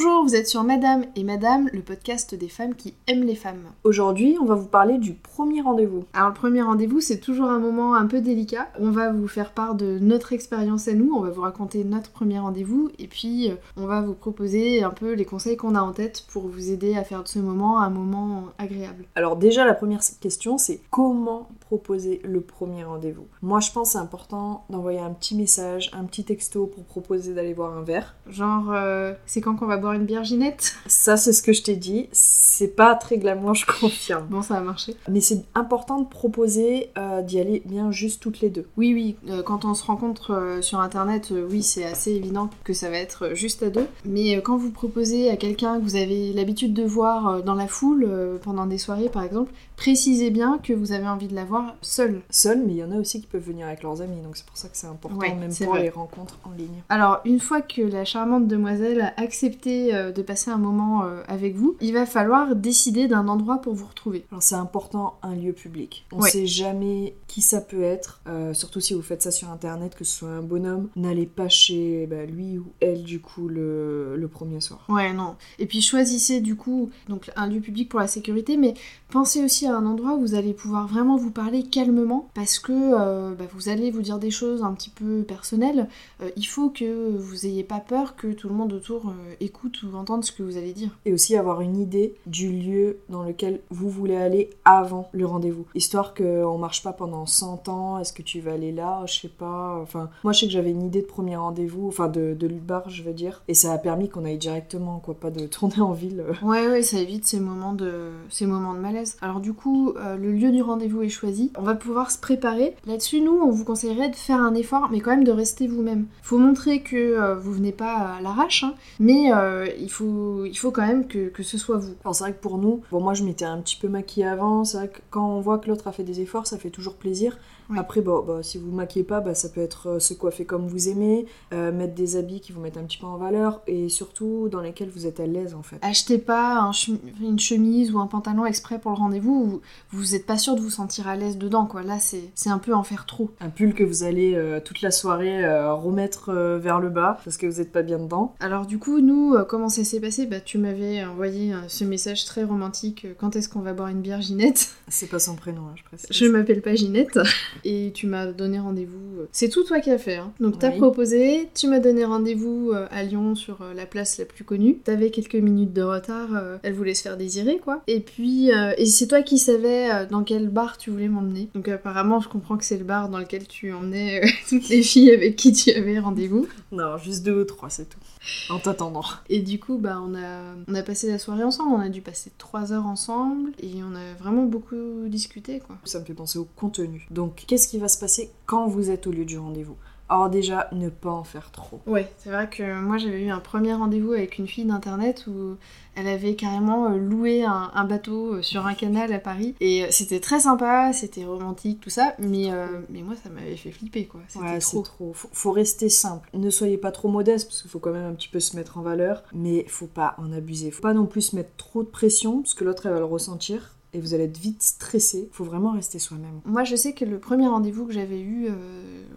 Bonjour, vous êtes sur Madame et Madame, le podcast des femmes qui aiment les femmes. Aujourd'hui, on va vous parler du premier rendez-vous. Alors le premier rendez-vous, c'est toujours un moment un peu délicat. On va vous faire part de notre expérience à nous, on va vous raconter notre premier rendez-vous et puis euh, on va vous proposer un peu les conseils qu'on a en tête pour vous aider à faire de ce moment un moment agréable. Alors déjà, la première question, c'est comment proposer le premier rendez-vous? Moi, je pense c'est important d'envoyer un petit message, un petit texto pour proposer d'aller boire un verre. Genre, euh, c'est quand qu'on va boire une bière Ginette Ça, c'est ce que je t'ai dit. C'est pas très glamour, je confirme. Bon, ça a marché. Mais c'est important de proposer euh, d'y aller bien juste toutes les deux. Oui, oui, euh, quand on se rencontre euh, sur internet, oui, c'est assez évident que ça va être juste à deux. Mais quand vous proposez à quelqu'un que vous avez l'habitude de voir dans la foule pendant des soirées par exemple, précisez bien que vous avez envie de la voir seule. Seul, mais il y en a aussi qui peuvent venir avec leurs amis, donc c'est pour ça que c'est important, Ouais, même pour vrai. les rencontres en ligne. Alors, une fois que la charmante demoiselle a accepté euh, de passer un moment euh, avec vous, il va falloir décider d'un endroit pour vous retrouver. Alors c'est important un lieu public. On Ouais. sait jamais qui ça peut être, euh, surtout si vous faites ça sur internet, que ce soit un bonhomme. N'allez pas chez bah, lui ou elle du coup le, le premier soir. Ouais, non. Et puis choisissez du coup donc un lieu public pour la sécurité, mais pensez aussi à un endroit où vous allez pouvoir vraiment vous parler calmement parce que euh, bah, vous allez vous dire des choses un petit peu personnelles. Euh, il faut que vous ayez pas peur que tout le monde autour euh, écoute ou entende ce que vous allez dire. Et aussi avoir une idée du lieu dans lequel vous voulez aller avant le rendez-vous. Histoire qu'on marche pas pendant 100 ans, est-ce que tu vas aller là, je sais pas. Enfin, moi je sais que j'avais une idée de premier rendez-vous, enfin de, de bar je veux dire, et ça a permis qu'on aille directement, quoi, pas de tourner en ville. Ouais, ouais, ça évite ces moments de, ces moments de malaise. Alors du coup, euh, le lieu du rendez-vous est choisi. On va pouvoir se préparer. Là-dessus, nous, on vous conseillerait de faire un effort, mais quand même de rester vous-même. Faut montrer que euh, vous venez pas à l'arrache, hein, mais euh, il, faut, il faut quand même que, que ce soit vous. C'est vrai que pour nous, bon moi je m'étais un petit peu maquillée avant, c'est vrai que quand on voit que l'autre a fait des efforts, ça fait toujours plaisir. Oui. Après, bon, bah, si vous maquillez pas, bah, ça peut être euh, se coiffer comme vous aimez, euh, mettre des habits qui vous mettent un petit peu en valeur, et surtout dans lesquels vous êtes à l'aise en fait. Achetez pas un une chemise ou un pantalon exprès pour le rendez-vous, où vous êtes pas sûr de vous sentir à l'aise dedans, quoi. Là, c'est un peu en faire trop. Un pull que vous allez euh, toute la soirée euh, remettre euh, vers le bas parce que vous n'êtes pas bien dedans. Alors du coup, nous, euh, comment ça s'est passé Bah tu m'avais envoyé euh, ce message très romantique, euh, quand est-ce qu'on va boire une bière Ginette C'est pas son prénom, hein, je précise. Je m'appelle pas Ginette et tu m'as donné rendez-vous. euh, C'est tout toi qui as fait. Hein. Donc t'as Oui. proposé, tu m'as donné rendez-vous euh, à Lyon sur euh, la place la plus connue. T'avais quelques minutes de retard, euh, elle voulait se faire désirer quoi. Et puis euh, et c'est toi qui savais euh, dans quel bar tu voulais m'emmener. Donc apparemment je comprends que c'est le bar dans lequel tu emmenais euh, toutes les filles avec qui tu avais rendez-vous. Non, juste deux ou trois, c'est tout. En t'attendant. Et du coup, bah, on a, passé la soirée ensemble, on a dû passer trois heures ensemble, et on a vraiment beaucoup discuté. Ça me fait penser au contenu. Donc, qu'est-ce qui va se passer quand vous êtes au lieu du rendez-vous? Alors déjà, ne pas en faire trop. Ouais, c'est vrai que moi j'avais eu un premier rendez-vous avec une fille d'internet où elle avait carrément euh, loué un, un bateau euh, sur un canal à Paris, et euh, c'était très sympa, c'était romantique, tout ça, mais, euh, mais moi ça m'avait fait flipper, quoi. C'était Ouais, trop. c'est trop. Faut, faut rester simple. Ne soyez pas trop modeste parce qu'il faut quand même un petit peu se mettre en valeur, mais faut pas en abuser. Faut pas non plus mettre trop de pression parce que l'autre elle va le ressentir et vous allez être vite stressé. Faut vraiment rester soi-même. Moi, je sais que le premier rendez-vous que j'avais eu euh,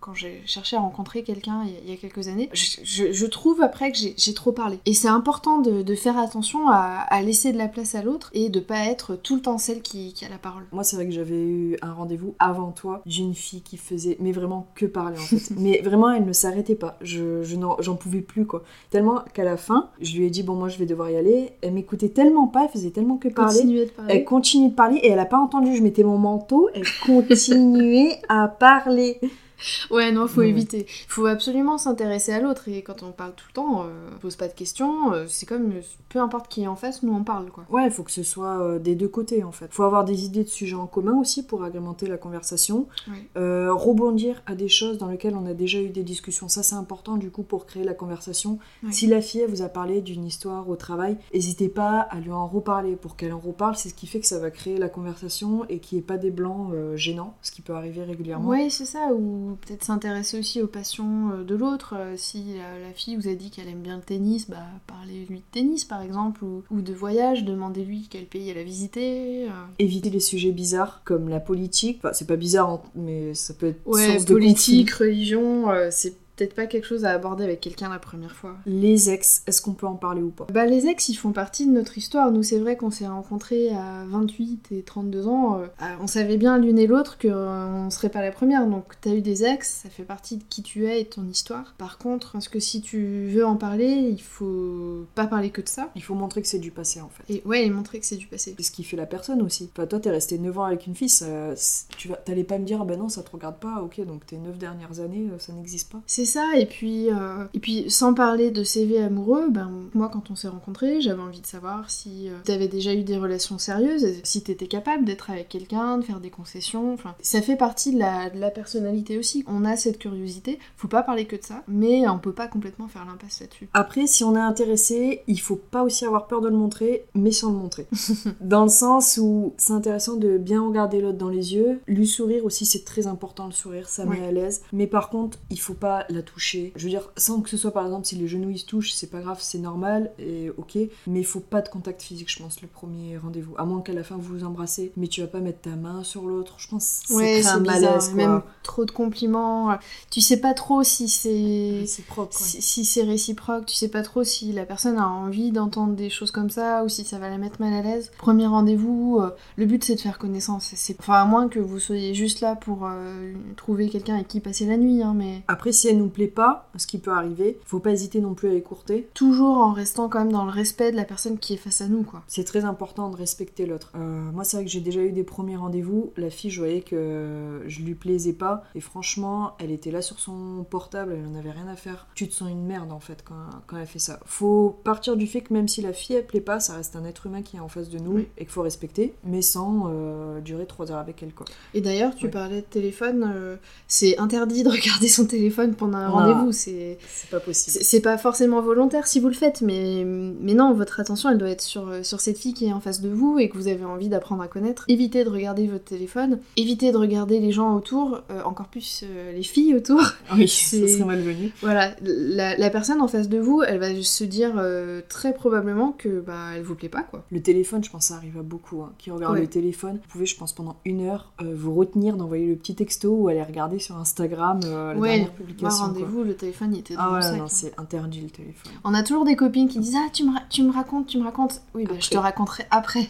quand j'ai cherché à rencontrer quelqu'un il, y a- il quelques années, je, je- je trouve après que j'ai trop parlé. Et c'est important de, de faire attention à, à laisser de la place à l'autre et de pas être tout le temps celle qui, qui a la parole. Moi, c'est vrai que j'avais eu un rendez-vous avant toi d'une fille qui faisait, mais vraiment que parler en fait. mais vraiment, elle ne s'arrêtait pas. Je, j'en pouvais plus quoi. Tellement qu'à la fin, je lui ai dit bon, moi je vais devoir y aller. Elle m'écoutait tellement pas, elle faisait tellement que parler. Continuer de parler. Elle continuait de parler et elle a pas entendu. Je mettais mon manteau, elle continuait à parler. Ouais, non, faut Ouais. éviter. Faut absolument s'intéresser à l'autre et quand on parle tout le temps, euh, on pose pas de questions. euh, c'est comme euh, peu importe qui est en face, nous on parle quoi. Ouais, il faut que ce soit euh, des deux côtés en fait. Faut avoir des idées de sujets en commun aussi pour agrémenter la conversation. Ouais. Rebondir à des choses dans lesquelles on a déjà eu des discussions. Ça, c'est important du coup pour créer la conversation. Ouais. Si la fille elle vous a parlé d'une histoire au travail, n'hésitez pas à lui en reparler. Pour qu'elle en reparle, c'est ce qui fait que ça va créer la conversation et qu'il n'y ait pas des blancs gênants, ce qui peut arriver régulièrement. Ouais, c'est ça, ou peut-être s'intéresser aussi aux passions euh, de l'autre. Euh, Si la, la fille vous a dit qu'elle aime bien le tennis, bah parlez-lui de tennis par exemple, ou, ou de voyage, demandez-lui quel pays elle a visité. euh. Éviter les sujets bizarres comme la politique. Enfin, c'est pas bizarre, hein, mais ça peut être Ouais, source de politique, conflit. religion, euh, c'est peut-être pas quelque chose à aborder avec quelqu'un la première fois. Les ex, est-ce qu'on peut en parler ou pas? Bah les ex, ils font partie de notre histoire. Nous, c'est vrai qu'on s'est rencontrés à 28 et 32 ans. Euh, ah, on savait bien l'une et l'autre qu'on euh, serait pas la première. Donc t'as eu des ex, ça fait partie de qui tu es et de ton histoire. Par contre, parce que si tu veux en parler, il faut pas parler que de ça. Il faut montrer que c'est du passé en fait. Et ouais, et montrer que c'est du passé. C'est ce qui fait la personne aussi. Enfin, toi, t'es resté 9 ans avec une fille, ça- tu vas, t'allais pas me dire, ah ben non, ça te regarde pas, ok, donc tes 9 dernières années, euh, ça n'existe pas. C'est ça, et puis, euh, et puis sans parler de CV amoureux, ben, moi quand on s'est rencontrés, j'avais envie de savoir si tu t'avais déjà eu des relations sérieuses, si t'étais capable d'être avec quelqu'un, de faire des concessions, enfin, ça fait partie de la, de la personnalité aussi. On a cette curiosité, faut pas parler que de ça, mais on peut pas complètement faire l'impasse là-dessus. Après, si on est intéressé, il faut pas aussi avoir peur de le montrer, mais sans le montrer. dans le sens où c'est intéressant de bien regarder l'autre dans les yeux, lui sourire aussi, c'est très important le sourire, ça met Ouais. à l'aise. Mais par contre, il faut pas la toucher. Je veux dire, sans que ce soit par exemple si les genoux ils se touchent, c'est pas grave, c'est normal et ok. Mais il faut pas de contact physique, je pense, le premier rendez-vous. À moins qu'à la fin vous vous embrassez, mais tu vas pas mettre ta main sur l'autre. Je pense que Ouais, crée un c'est bizarre, malaise et même quoi. trop de compliments. Tu sais pas trop si c'est quoi. si, si c'est réciproque, tu sais pas trop si la personne a envie d'entendre des choses comme ça ou si ça va la mettre mal à l'aise. Premier rendez-vous, euh, le but c'est de faire connaissance. C'est enfin à moins que vous soyez juste là pour euh, trouver quelqu'un avec qui passer la nuit, hein, mais Après, si elle nous plaît pas, ce qui peut arriver, faut pas hésiter non plus à écourter. toujours en restant quand même dans le respect de la personne qui est face à nous, quoi. C'est très important de respecter l'autre. Euh, moi, c'est vrai que j'ai déjà eu des premiers rendez-vous. La fille, je voyais que je lui plaisais pas. Et franchement, elle était là sur son portable, elle en avait rien à faire. Tu te sens une merde en fait quand, quand elle fait ça. Faut partir du fait que même si la fille elle plaît pas, ça reste un être humain qui est en face de nous Oui. et qu'il faut respecter, mais sans euh, durer trois heures avec elle quoi. Et d'ailleurs, tu parlais de téléphone, euh, c'est interdit de regarder son téléphone pendant un rendez-vous. C'est pas possible. C'est pas forcément volontaire si vous le faites, mais, mais non, votre attention elle doit être sur, euh, sur cette fille qui est en face de vous et que vous avez envie d'apprendre à connaître. Évitez de regarder votre téléphone, évitez de regarder les gens autour, euh, encore plus euh, les filles autour. Oui, ça serait malvenu. Voilà, la, la personne en face de vous, elle va se dire euh, très probablement que bah elle vous plaît pas quoi. Le téléphone, je pense ça arrive à beaucoup. hein, qui regardent Ouais. le téléphone. Vous pouvez, je pense, pendant une heure, vous retenir d'envoyer le petit texto ou aller regarder sur Instagram la Ouais, dernière publication. Rendez-vous, le téléphone il était dans Ah mon sac. non, hein. c'est interdit le téléphone. On a toujours des copines qui disent Ah, tu me, ra- tu me racontes, tu me racontes. Oui, bah, je te raconterai après.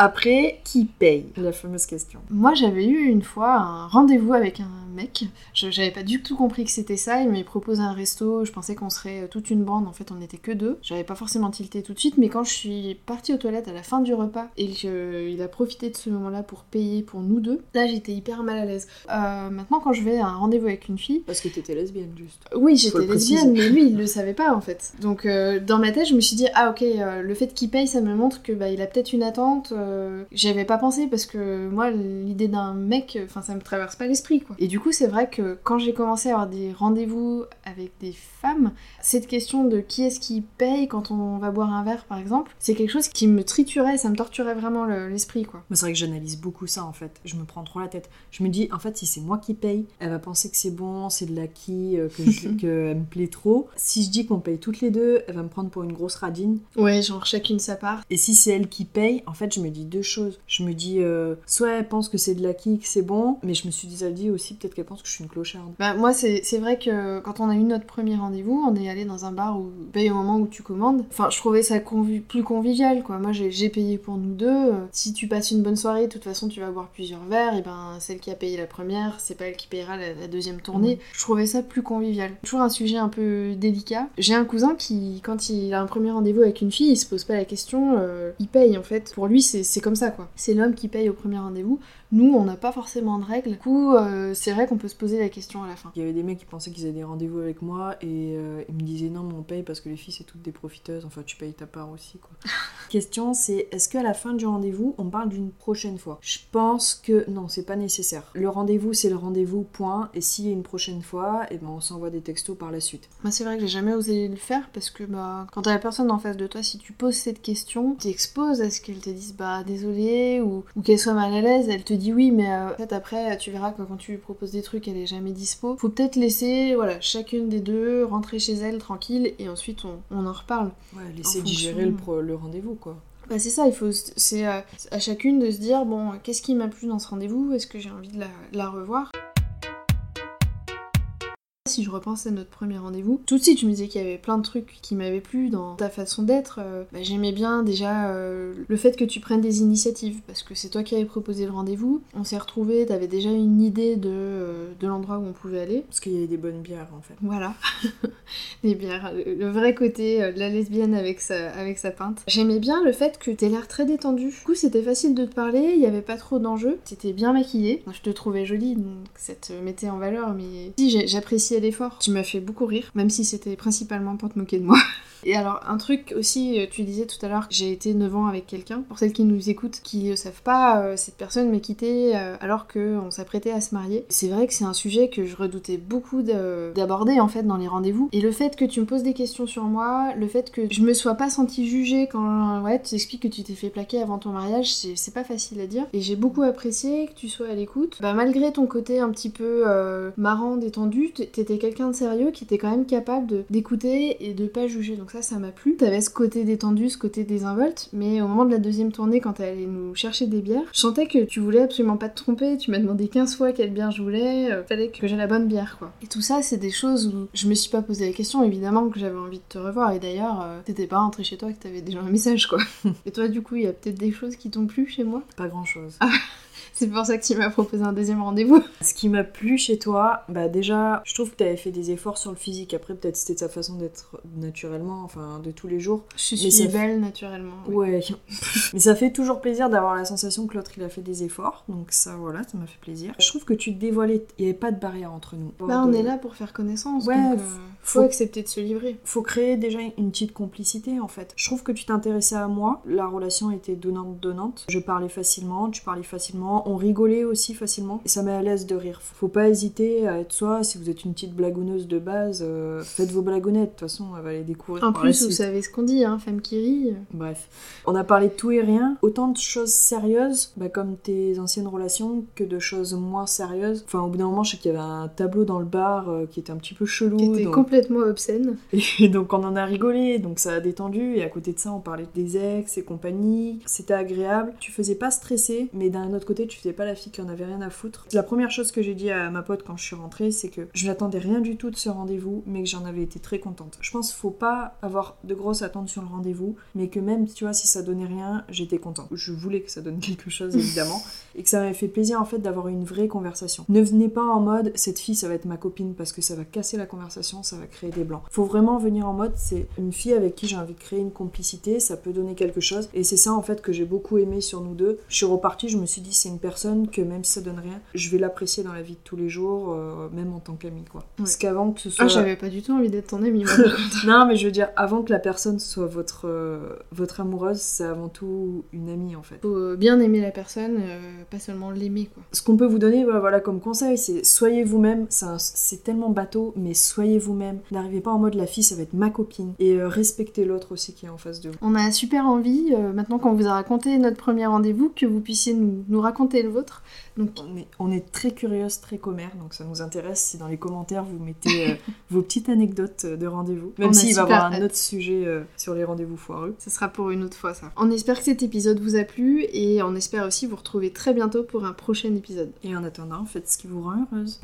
Après, qui paye? La fameuse question. Moi, j'avais eu une fois un rendez-vous avec un mec. Je j'avais pas du tout compris que c'était ça. Il m'a proposé un resto. Je pensais qu'on serait toute une bande. En fait, on n'était que deux. J'avais pas forcément tilté tout de suite. Mais quand je suis partie aux toilettes à la fin du repas et qu'il a profité de ce moment-là pour payer pour nous deux, là, j'étais hyper mal à l'aise. Euh, maintenant, quand je vais à un rendez-vous avec une fille, Parce que t'étais lesbienne, juste. oui, j'étais lesbienne, mais lui, il le savait pas en fait. Donc euh, dans ma tête, je me suis dit ah ok, euh, le fait qu'il paye, ça me montre que bah il a peut-être une attente. Euh, J'y avais pas pensé parce que moi, l'idée d'un mec, enfin ça me traverse pas l'esprit quoi. Et du coup, c'est vrai que quand j'ai commencé à avoir des rendez-vous avec des femmes, cette question de qui est-ce qui paye quand on va boire un verre par exemple, c'est quelque chose qui me triturait, ça me torturait vraiment le- l'esprit quoi. Moi, c'est vrai que j'analyse beaucoup ça, en fait. Je me prends trop la tête. Je me dis, en fait, si c'est moi qui paye, elle va penser que c'est bon, c'est de l'acquis, euh, que je- qu'elle me plaît trop. Si je dis qu'on paye toutes les deux, elle va me prendre pour une grosse radine. Ouais, genre chacune sa part. Et si c'est elle qui paye, en fait, je me dis deux choses. Je me dis, euh, soit elle pense que c'est de l'acquis, que c'est bon, mais je me suis déjà dit aussi, peut-être qu'elle pense que je suis une clocharde. Bah, moi, c'est vrai que quand on a eu notre premier rendez-vous, on est allé dans un bar où tu payes au moment où tu commandes. Enfin, je trouvais ça convi- plus convivial, quoi. Moi, j'ai payé pour nous deux. Euh, Si tu passes une bonne soirée, de toute façon, tu vas boire plusieurs verres. Et ben, celle qui a payé la première, c'est pas elle qui payera la, la deuxième tournée. Je trouvais ça plus convivial. Toujours un sujet un peu délicat. J'ai un cousin qui, quand il a un premier rendez-vous avec une fille, il se pose pas la question, euh, il paye en fait. Pour lui, c'est c'est comme ça, quoi. C'est l'homme qui paye au premier rendez-vous. Nous, on n'a pas forcément de règles. Du coup, euh, c'est vrai qu'on peut se poser la question à la fin. Il y avait des mecs qui pensaient qu'ils avaient des rendez-vous avec moi et euh, ils me disaient non mais on paye parce que les filles c'est toutes des profiteuses, enfin tu payes ta part aussi quoi. Question c'est est-ce qu'à la fin du rendez-vous on parle d'une prochaine fois? Je pense que non c'est pas nécessaire. Le rendez-vous c'est le rendez-vous point et s'il y a une prochaine fois et ben on s'envoie des textos par la suite. Moi, c'est vrai que j'ai jamais osé le faire parce que bah, quand t'as la personne en face de toi, si tu poses cette question, t'exposes à ce qu'elle te dise bah désolé ou, ou qu'elle soit mal à l'aise, elle te dit oui, mais euh, en fait après tu verras que quand tu lui proposes des trucs, elle est jamais dispo. Faut peut-être laisser voilà chacune des deux rentrer chez elle tranquille et ensuite on, on en reparle. Ouais, laisser digérer le, pro- le rendez-vous quoi. Bah c'est ça, il faut c'est euh, à chacune de se dire bon qu'est-ce qui m'a plu dans ce rendez-vous, est-ce que j'ai envie de la, de la revoir? Si je repense à notre premier rendez-vous, tout de suite je me disais qu'il y avait plein de trucs qui m'avaient plu dans ta façon d'être. Euh, bah, J'aimais bien déjà euh, le fait que tu prennes des initiatives, parce que c'est toi qui avais proposé le rendez-vous. On s'est retrouvés, t'avais déjà une idée de, euh, de l'endroit où on pouvait aller. Parce qu'il y avait des bonnes bières en fait. Voilà, des bières, le le vrai côté de la lesbienne avec sa, avec sa pinte. J'aimais bien le fait que t'aies l'air très détendu. Du coup, c'était facile de te parler, il y avait pas trop d'enjeux. T'étais bien maquillée. Je te trouvais jolie, donc ça te mettait en valeur, mais si j'ai- l'effort. Tu m'as fait beaucoup rire, même si c'était principalement pour te moquer de moi. Et alors, un truc aussi, euh, tu disais tout à l'heure que j'ai été 9 ans avec quelqu'un. Pour celles qui nous écoutent, qui ne savent pas, euh, cette personne m'a quitté euh, alors qu'on s'apprêtait à se marier. C'est vrai que c'est un sujet que je redoutais beaucoup de- d'aborder en fait dans les rendez-vous. Et le fait que tu me poses des questions sur moi, le fait que je me sois pas sentie jugée quand ouais, tu expliques que tu t'es fait plaquer avant ton mariage, c'est pas facile à dire. Et j'ai beaucoup apprécié que tu sois à l'écoute. Bah, malgré ton côté un petit peu euh, marrant, détendu, t- t'étais quelqu'un de sérieux qui était quand même capable d'écouter et de pas juger. Donc ça, ça m'a plu. T'avais ce côté détendu, ce côté désinvolte, mais au moment de la deuxième tournée, quand t'es allé nous chercher des bières, je sentais que tu voulais absolument pas te tromper. Tu m'as demandé 15 fois quelle bière je voulais. euh, fallait que j'ai la bonne bière, quoi. Et tout ça, c'est des choses où je me suis pas posé la question. Évidemment que j'avais envie de te revoir. Et d'ailleurs, euh, t'étais pas rentré chez toi que t'avais déjà un message, quoi. et toi, du coup, il y a peut-être des choses qui t'ont plu chez moi? Pas grand chose. C'est pour ça que tu m'as proposé un deuxième rendez-vous. Ce qui m'a plu chez toi, bah déjà, je trouve que tu avais fait des efforts sur le physique. Après, peut-être c'était ta façon d'être naturellement, enfin de tous les jours. Je Mais suis ça- belle naturellement. Ouais. Mais ça fait toujours plaisir d'avoir la sensation que l'autre il a fait des efforts. Donc ça, voilà, ça m'a fait plaisir. Je trouve que tu te dévoilais, il n'y avait pas de barrière entre nous. Bah, on De- est là pour faire connaissance. Ouais, donc, euh, faut faut- accepter de se livrer. faut créer déjà une petite complicité en fait. Je trouve que tu t'intéressais à moi, la relation était donnante-donnante. Je parlais facilement, tu parlais facilement, on rigolait aussi facilement et ça met à l'aise de rire. Faut pas hésiter à être soi, si vous êtes une petite blagouneuse de base, euh, faites vos blagounettes, de toute façon elle va les découvrir. En par la plus, vous savez ce qu'on dit, hein, femme qui rit. Bref, on a parlé de tout et rien, autant de choses sérieuses, bah, comme tes anciennes relations, que de choses moins sérieuses. Enfin, au bout d'un moment, je sais qu'il y avait un tableau dans le bar euh, qui était un petit peu chelou. Qui était donc- complètement obscène. et donc on en a rigolé, donc ça a détendu, et à côté de ça on parlait des ex et compagnie, c'était agréable. Tu faisais pas stresser, mais d'un autre côté tu faisais pas la fille qui en avait rien à foutre. La première chose que j'ai dit à ma pote quand je suis rentrée, c'est que je n'attendais rien du tout de ce rendez-vous, mais que j'en avais été très contente. Je pense qu'il faut pas avoir de grosses attentes sur le rendez-vous, mais que même, tu vois, si ça donnait rien, j'étais contente. Je voulais que ça donne quelque chose, évidemment, et que ça m'avait fait plaisir en fait d'avoir une vraie conversation. Ne venez pas en mode cette fille ça va être ma copine parce que ça va casser la conversation, ça va créer des blancs. Faut vraiment venir en mode c'est une fille avec qui j'ai envie de créer une complicité, ça peut donner quelque chose et c'est ça en fait que j'ai beaucoup aimé sur nous deux. Je suis repartie, je me suis dit c'est une personne que même si ça donne rien, je vais l'apprécier dans la vie de tous les jours, euh, même en tant qu'amie quoi. Parce qu'avant que ce soit Ah, j'avais pas du tout envie d'être ton moi. contre. non, mais je veux dire, avant que la personne soit votre, euh, votre amoureuse, c'est avant tout une amie en fait. Faut euh, bien aimer la personne, euh, pas seulement l'aimer, quoi. Ce qu'on peut vous donner voilà, voilà, comme conseil, c'est soyez vous-même. C'est tellement bateau, mais soyez vous-même. N'arrivez pas en mode la fille, ça va être ma copine. Et respectez l'autre aussi qui est en face de vous. On a super envie, maintenant qu'on vous a raconté notre premier rendez-vous, que vous puissiez nous, nous raconter le vôtre. Donc, On est, on est très curieuse, très commère, donc ça nous intéresse si dans les commentaires vous mettez euh, vos petites anecdotes de rendez-vous. Même s'il va y avoir un autre sujet euh, sur les rendez-vous foireux. ce sera pour une autre fois, ça. On espère que cet épisode vous a plu et on espère aussi vous retrouver très bientôt pour un prochain épisode. Et en attendant, faites ce qui vous rend heureuse.